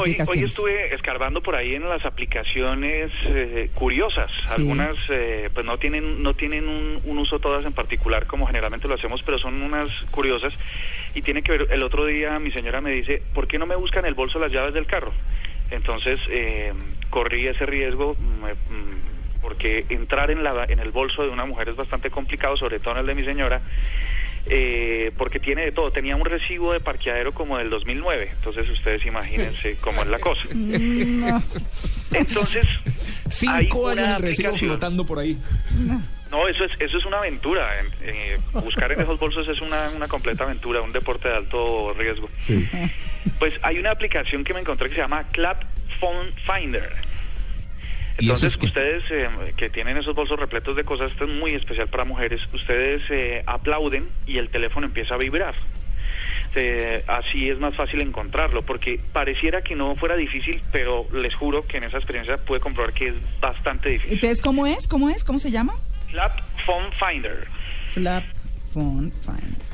Hoy, hoy estuve escarbando por ahí en las aplicaciones eh, curiosas. Algunas eh, pues no tienen no tienen un, un, uso todas en particular como generalmente lo hacemos, pero son unas curiosas. Y tiene que ver, el otro día mi señora me dice, ¿por qué no me buscan el bolso las llaves del carro? Entonces eh, corrí ese riesgo mm, porque entrar en, la, en el bolso de una mujer es bastante complicado, sobre todo en el de mi señora. Eh, porque tiene de todo. Tenía un recibo de parqueadero como del 2009, entonces ustedes imagínense cómo es la cosa. Entonces, cinco años el recibo flotando por ahí. No, eso es eso es una aventura. Eh, buscar en esos bolsos es una, una completa aventura, un deporte de alto riesgo. Sí. Pues hay una aplicación que me encontré que se llama Clap Phone Finder. Entonces, ustedes eh, que tienen esos bolsos repletos de cosas, esto es muy especial para mujeres, ustedes eh, aplauden y el teléfono empieza a vibrar. Eh, así es más fácil encontrarlo, porque pareciera que no fuera difícil, pero les juro que en esa experiencia pude comprobar que es bastante difícil. Entonces, ¿cómo es? ¿Cómo es? ¿Cómo se llama? Flap Phone Finder. Flap Phone Finder.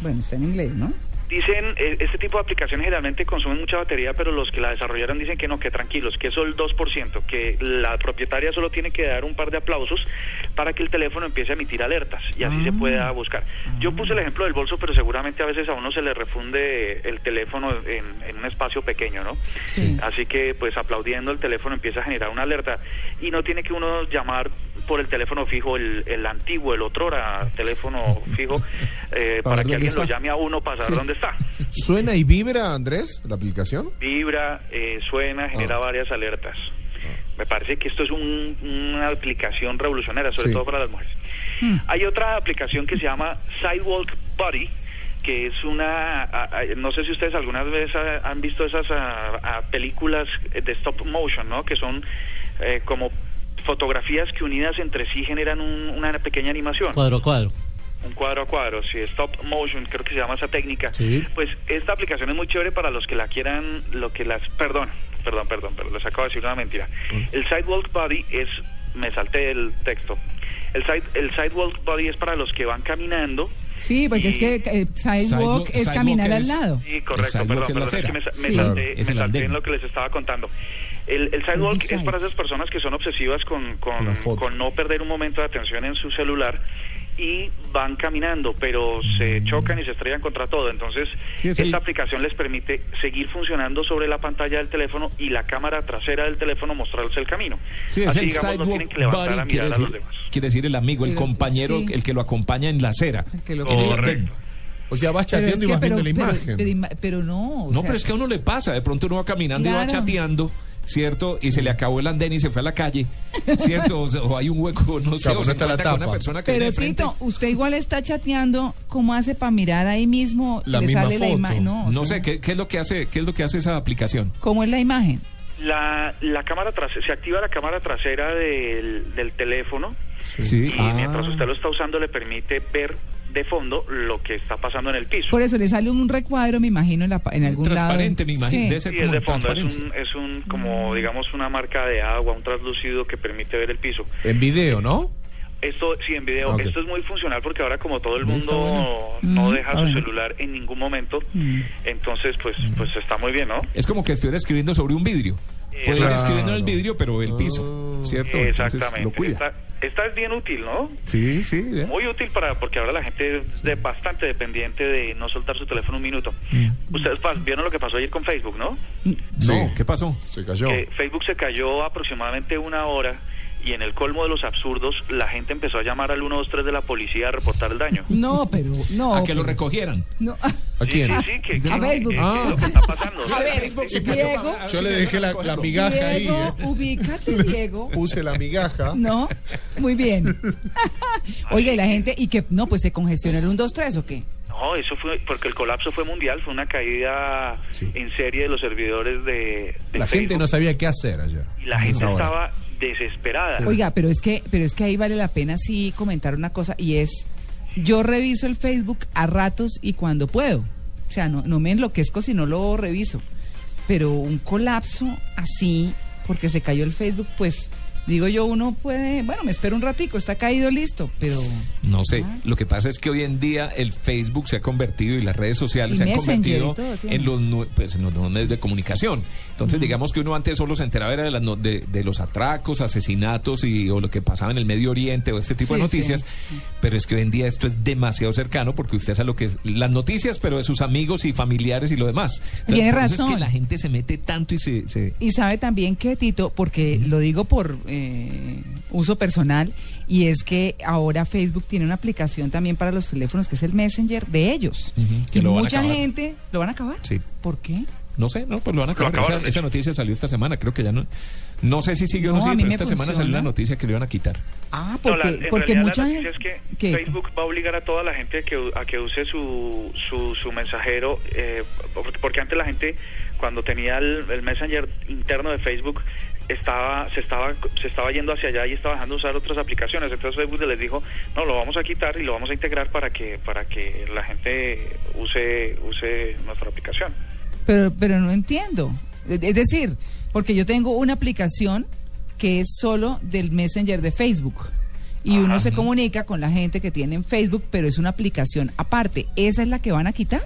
Bueno, está en inglés, ¿no? Dicen, eh, este tipo de aplicaciones generalmente consumen mucha batería, pero los que la desarrollaron dicen que no, que tranquilos, que eso el 2%, que la propietaria solo tiene que dar un par de aplausos para que el teléfono empiece a emitir alertas y así se pueda buscar. Yo puse el ejemplo del bolso, pero seguramente a veces a uno se le refunde el teléfono en, en un espacio pequeño, ¿no? Sí. Así que pues aplaudiendo el teléfono empieza a generar una alerta y no tiene que uno llamar por el teléfono fijo, el, el antiguo, el otrora teléfono fijo, eh, para, que alguien lo llame a uno para saber Sí. dónde está. ¿Suena y vibra, Andrés, la aplicación? Vibra, eh, suena, genera varias alertas. Me parece que esto es un- una aplicación revolucionaria, sobre Sí. todo para las mujeres. Hay otra aplicación que se llama Sidewalk Buddy, que es una, a- a- no sé si ustedes alguna vez ha- han visto esas a- a películas de stop motion, ¿no? Que son eh, como fotografías que unidas entre sí generan un- una pequeña animación Cuadro a cuadro. un cuadro a cuadro, si stop motion, creo que se llama esa técnica. Sí. Pues esta aplicación es muy chévere para los que la quieran, lo que las, perdón, perdón, perdón, pero les acabo de decir una mentira. El sidewalk body es, me salté el texto. El side, el sidewalk body es para los que van caminando. Sí, porque es que eh, sidewalk Sidewalk- es caminar sidewalk al es- lado. Sí, correcto, perdón, perdón, es que me, me Sí. salté, me salté en lo que les estaba contando. El, el sidewalk es para esas personas que son obsesivas con, con, con no perder un momento de atención en su celular y van caminando, pero se chocan y se estrellan contra todo. Entonces, Sí, esta aplicación les permite seguir funcionando sobre la pantalla del teléfono y la cámara trasera del teléfono mostrarles el camino. Sí, es Así, el digamos, no sidewalk tienen que levantar buddy, a a los decir, demás. quiere decir el amigo, el compañero, sí. el que lo acompaña en la acera. El que lo- Correcto. O sea, vas es chateando y que- vas pero- viendo la pero- imagen. Pero, no. o No, sea, pero es que a uno le pasa, de pronto uno va caminando y va chateando, ¿cierto? Y se le acabó el andén y se fue a la calle, ¿cierto? O, sea, o hay un hueco, no sé, o se está la con una tapa. persona que Pero. Tito, usted igual está chateando, ¿cómo hace para mirar ahí mismo? La le misma sale la foto. imagen. No, No sea, sé, ¿qué, qué es lo que hace, ¿qué es lo que hace esa aplicación? ¿Cómo es la imagen? La, la cámara trasera, se activa la cámara trasera del, del teléfono Sí. y ah. mientras usted lo está usando le permite ver de fondo lo que está pasando en el piso. Por eso le sale un recuadro, me imagino, en, la pa- en algún Transparente, lado. me imagino, Sí. debe ser Sí, es como de fondo, es un, es un como digamos una marca de agua, un translúcido que permite ver el piso. En video, ¿no? Esto sí en video, Ok. esto es muy funcional porque ahora como todo el mundo bueno. no Mm, deja su celular en ningún momento, Mm. entonces pues pues está muy bien, ¿no? Es como que estuviera escribiendo sobre un vidrio. Ir Claro. escribiendo en el vidrio, pero el piso, ¿cierto? Entonces Exactamente. lo cuida. Esta, esta es bien útil, ¿no? Sí, sí. Muy útil para porque ahora la gente es de bastante dependiente de no soltar su teléfono un minuto. Mm. Ustedes pas- vieron lo que pasó ayer con Facebook, ¿no? No, Sí. ¿qué pasó? Se cayó. Que Facebook se cayó aproximadamente una hora y en el colmo de los absurdos la gente empezó a llamar al 123 de la policía a reportar el daño. No, pero no. A que lo recogieran. no. ¿A quién? Sí, sí, que, que- A Facebook. que- Ah. lo que está pasando. A ver, Diego, Yo le dejé la, migaja ahí. Diego, ¿eh? ubícate, Diego. Puse la migaja. No, muy bien. Oiga, y la gente, ¿y que No, pues se congestiona el 1, 2, 3 o qué? No, eso fue porque el colapso fue mundial, fue una caída Sí. en serie de los servidores de, de La gente no sabía qué hacer ayer. y la gente Ahora. estaba desesperada. Oiga, pero es que, pero es que ahí vale la pena sí comentar una cosa y es, yo reviso el Facebook a ratos y cuando puedo. O sea, no, no me enloquezco si no lo reviso. Pero un colapso así, porque se cayó el Facebook, pues digo yo, uno puede, bueno, me espero un ratico, está caído, listo, pero... No sé, Ah. lo que pasa es que hoy en día el Facebook se ha convertido y las redes sociales Y se han convertido todo en los, pues, en los nuevos medios de comunicación. Entonces, digamos que uno antes solo se enteraba era de, las no- de, de los atracos, asesinatos y o lo que pasaba en el Medio Oriente o este tipo de noticias, sí. pero es que hoy en día esto es demasiado cercano porque usted sabe lo que es las noticias, pero de sus amigos y familiares y lo demás. Entonces, Tiene eso es razón. que la gente se mete tanto y se... se- Y sabe también que, Tito, porque lo digo por eh, uso personal, y es que ahora Facebook tiene una aplicación también para los teléfonos que es el Messenger de ellos. Que y lo van a mucha acabar. gente lo van a acabar. Sí. ¿Por qué? No sé, no, pues lo van a acabar. esa, noticia salió esta semana, creo que ya no. No sé si sigue o no, No, a sigue, pero esta semana salió la noticia que lo iban a quitar. Ah, No, porque, la- porque mucha la gente... noticia es que ¿Qué? Facebook va a obligar a toda la gente a que, a que use su, su, su mensajero, eh, porque- porque antes la gente, cuando tenía el, el Messenger interno de Facebook, estaba se estaba se estaba yendo hacia allá y estaba dejando de usar otras aplicaciones entonces Facebook les dijo no lo vamos a quitar y lo vamos a integrar para que para que la gente use use nuestra aplicación Pero, pero no entiendo. Es es decir, porque yo tengo una aplicación que es solo del Messenger de Facebook. Y uno se comunica con la gente que tiene en Facebook, pero es una aplicación aparte. ¿Esa es la que van a quitar?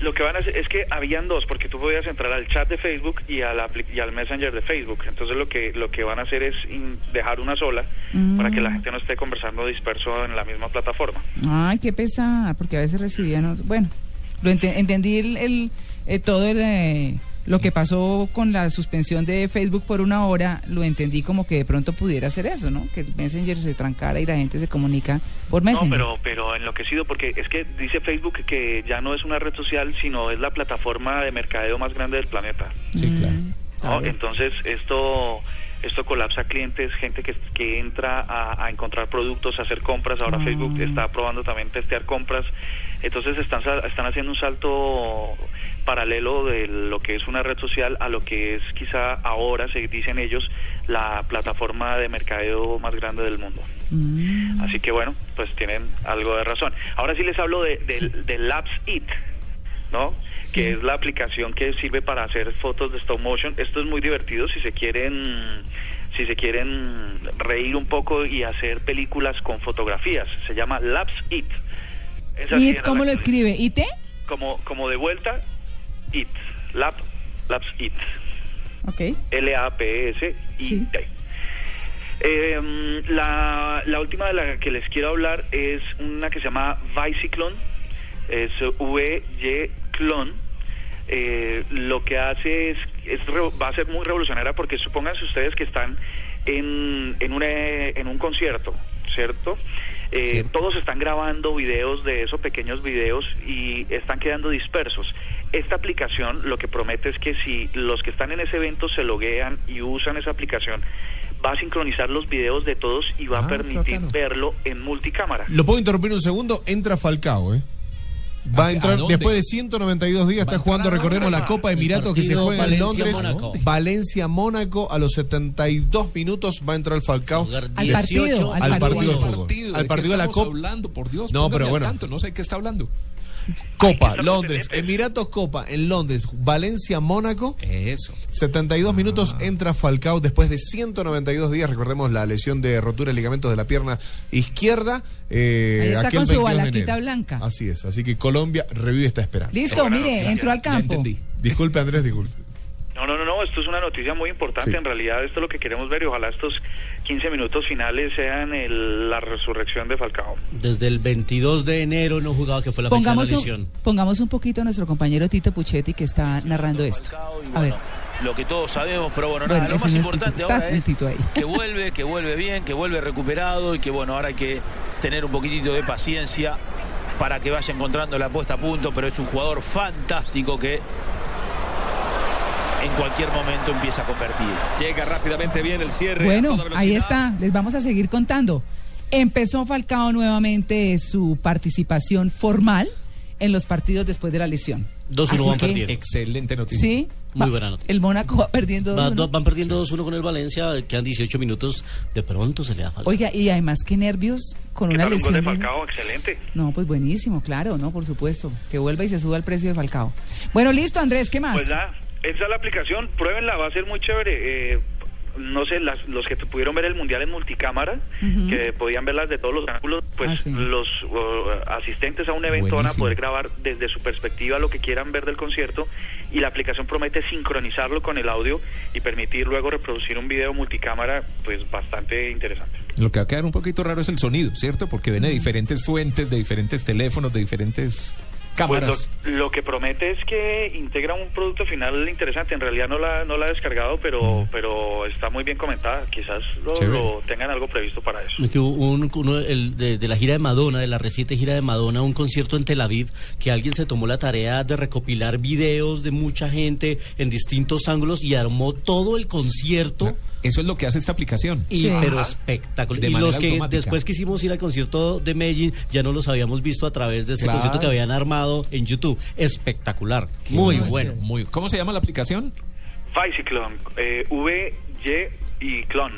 Lo que van a hacer es que habían dos, porque tú podías entrar al chat de Facebook y, a la y al Messenger de Facebook. Entonces lo que lo que van a hacer es in- dejar una sola Mm. para que la gente no esté conversando disperso en la misma plataforma. Ay, qué pesar, porque a veces recibían... Bueno, lo ente- entendí el, el, eh, todo el, eh, lo que pasó con la suspensión de Facebook por una hora, lo entendí como que de pronto pudiera ser eso, ¿no? Que el Messenger se trancara y la gente se comunica por No, Messenger. pero pero enloquecido porque es que dice Facebook que ya no es una red social, sino es la plataforma de mercadeo más grande del planeta. Sí, Mm, claro. ¿no? sabe. Entonces esto esto colapsa clientes, gente que, que entra a, a encontrar productos, a hacer compras. Ahora Ah. Facebook está probando también testear compras. Entonces están están haciendo un salto paralelo de lo que es una red social a lo que es quizá ahora, se dicen ellos, la plataforma de mercadeo más grande del mundo. Mm. Así que bueno, pues tienen algo de razón. Ahora sí les hablo de, de, de Labs It, ¿no? Sí. Que es la aplicación que sirve para hacer fotos de stop motion. Esto es muy divertido si se quieren si se quieren reír un poco y hacer películas con fotografías. Se llama Labs It. Esa ¿It cómo lo escribe? ¿IT? Como como de vuelta It. Lab Labs It. Ok. L-A-P-S-I-T. Eh, la, la última de la que les quiero hablar es una que se llama Bicyclone, es V-Y Clon. Eh, lo que hace es, es va a ser muy revolucionaria porque supónganse ustedes que están en, en, una- en un concierto, ¿cierto? Eh. Todos están grabando videos de esos pequeños videos y están quedando dispersos. Esta aplicación lo que promete es que si los que están en ese evento se loguean y usan esa aplicación, va a sincronizar los videos de todos y va Ah, a permitir bacano. verlo en multicámara. Lo puedo interrumpir un segundo. Entra Falcao, ¿eh? Va ¿A- entrar a después de 192 días. ¿Va Está jugando, recordemos, la Copa Emiratos que se juega en Londres. Valencia-Mónaco. Valencia-Mónaco. A los 72 minutos va a entrar Falcao. Al 18 partido, al Al partido de partido. Al ¿De partido qué de la Copa. hablando, por Dios, No, pero bueno. tanto, no sé de qué está hablando. Copa, Estamos Londres. Emiratos Copa en Londres, Valencia, Mónaco. Eso. 72 minutos entra Falcao después de 192 días. Recordemos la lesión de rotura de ligamentos de la pierna izquierda. eh, Ahí está con su 22 de balaquita blanca. Así es. Así que Colombia revive esta esperanza. Listo, mire, entró al Ya campo. entendí. Disculpe, Andrés, disculpe. No, no, no, no, esto es una noticia muy importante. Sí. En realidad, esto es lo que queremos ver y ojalá estos 15 minutos finales sean el- la resurrección de Falcao. Desde el 22 de enero no jugaba, que fue la fecha de la Pongamos lesión. un, pongamos un poquito a nuestro compañero Tito Puchetti que está narrando esto. A ver, lo que todos sabemos, pero bueno, Bueno, nada, lo más no es importante Tito, está ahora es Tito ahí. que vuelve, que vuelve bien, que vuelve recuperado y que bueno, ahora hay que tener un poquitito de paciencia para que vaya encontrando la puesta a punto, pero es un jugador fantástico que en cualquier momento empieza a convertir. Llega rápidamente bien el cierre. bueno, ahí está, les vamos a seguir contando. Empezó Falcao nuevamente su participación formal en los partidos después de la lesión. 2-1 Así van perdiendo. Excelente noticia. Sí. Muy Va- buena noticia. El Mónaco va perdiendo. Va- 2-1. van perdiendo 2-1 con el Valencia, quedan 18 minutos, de pronto se le da falta. Oiga, y además qué nervios con ¿Qué una tal un gol de lesión. de- Falcao? Excelente. No, pues buenísimo, claro, no, por supuesto. Que vuelva y se suba el precio de Falcao. Bueno, listo, Andrés, ¿qué más? Pues nada, esa es la aplicación, pruébenla, va a ser muy chévere. Eh, no sé, las, los que pudieron ver el mundial en multicámara, que podían verlas de todos los ángulos, pues Ah, sí. los uh, asistentes a un evento van a poder grabar desde su perspectiva lo que quieran ver del concierto y la aplicación promete sincronizarlo con el audio y permitir luego reproducir un video multicámara, pues bastante interesante. Lo que va a quedar un poquito raro es el sonido, ¿cierto? Porque viene de diferentes fuentes, de diferentes teléfonos, de diferentes cámaras. Pues lo, lo que promete es que integra un producto final interesante. En realidad no la, no la he descargado, pero, pero está muy bien comentada. Quizás lo, lo tengan algo previsto para eso. Un- uno el de, de la gira de Madonna, de la reciente gira de Madonna, un concierto en Tel Aviv, que alguien se tomó la tarea de recopilar videos de mucha gente en distintos ángulos y armó todo el concierto. Eso es lo que hace esta aplicación. Y, Sí. pero espectacular. De Y los que automática. después quisimos ir al concierto de Medellín, ya no los habíamos visto a través de este Claro. concierto que habían armado en YouTube. Espectacular. Qué Muy bueno. Muy, ¿Cómo se llama la aplicación? Bicyclone, eh, V, Y y Clon.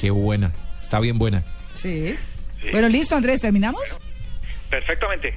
Qué buena. Está bien buena. Sí. Sí. Bueno, listo, Andrés, ¿terminamos? Perfectamente.